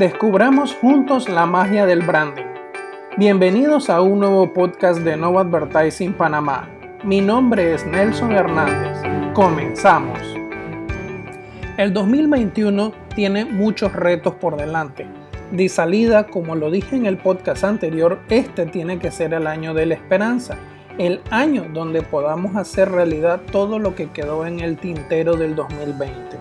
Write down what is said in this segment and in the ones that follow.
Descubramos juntos la magia del branding. Bienvenidos a un nuevo podcast de Nova Advertising Panamá. Mi nombre es Nelson Hernández. Comenzamos. El 2021 tiene muchos retos por delante. De salida, como lo dije en el podcast anterior, este tiene que ser el año de la esperanza, el año donde podamos hacer realidad todo lo que quedó en el tintero del 2020.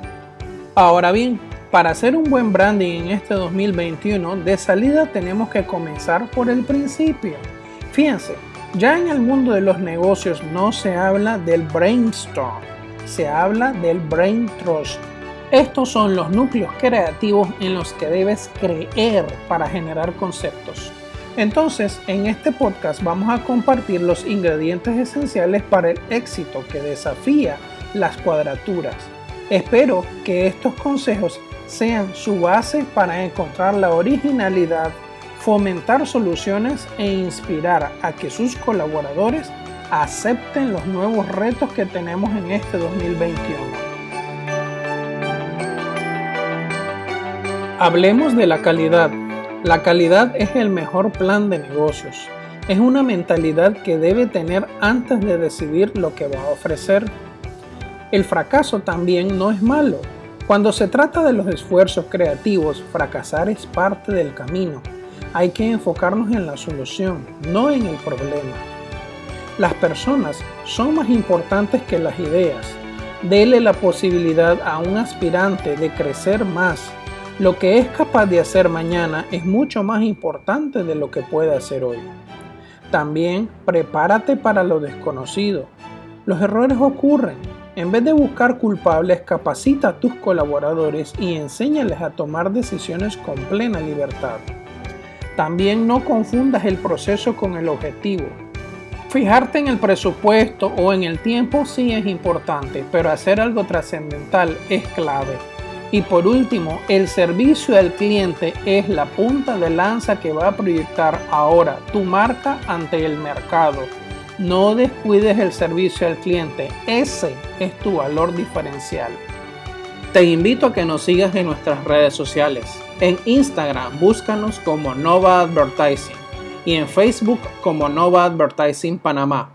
Ahora bien, para hacer un buen branding en este 2021, de salida tenemos que comenzar por el principio. Fíjense, ya en el mundo de los negocios no se habla del brainstorm, se habla del brain trust. Estos son los núcleos creativos en los que debes creer para generar conceptos. Entonces, en este podcast vamos a compartir los ingredientes esenciales para el éxito que desafía las cuadraturas. Espero que estos consejos sean su base para encontrar la originalidad, fomentar soluciones e inspirar a que sus colaboradores acepten los nuevos retos que tenemos en este 2021. Hablemos de la calidad. La calidad es el mejor plan de negocios. Es una mentalidad que debe tener antes de decidir lo que va a ofrecer. El fracaso también no es malo, cuando se trata de los esfuerzos creativos, fracasar es parte del camino. Hay que enfocarnos en la solución, no en el problema. Las personas son más importantes que las ideas. Dele la posibilidad a un aspirante de crecer más. Lo que es capaz de hacer mañana es mucho más importante de lo que puede hacer hoy. También prepárate para lo desconocido. Los errores ocurren, en vez de buscar culpables, capacita a tus colaboradores y enséñales a tomar decisiones con plena libertad. También no confundas el proceso con el objetivo. Fijarte en el presupuesto o en el tiempo sí es importante, pero hacer algo trascendental es clave. Y por último, el servicio al cliente es la punta de lanza que va a proyectar ahora tu marca ante el mercado no descuides el servicio al cliente, ese es tu valor diferencial. Te invito a que nos sigas en nuestras redes sociales. En Instagram búscanos como Nova Advertising y en Facebook como Nova Advertising Panamá.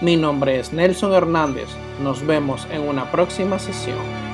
Mi nombre es Nelson Hernández. Nos vemos en una próxima sesión.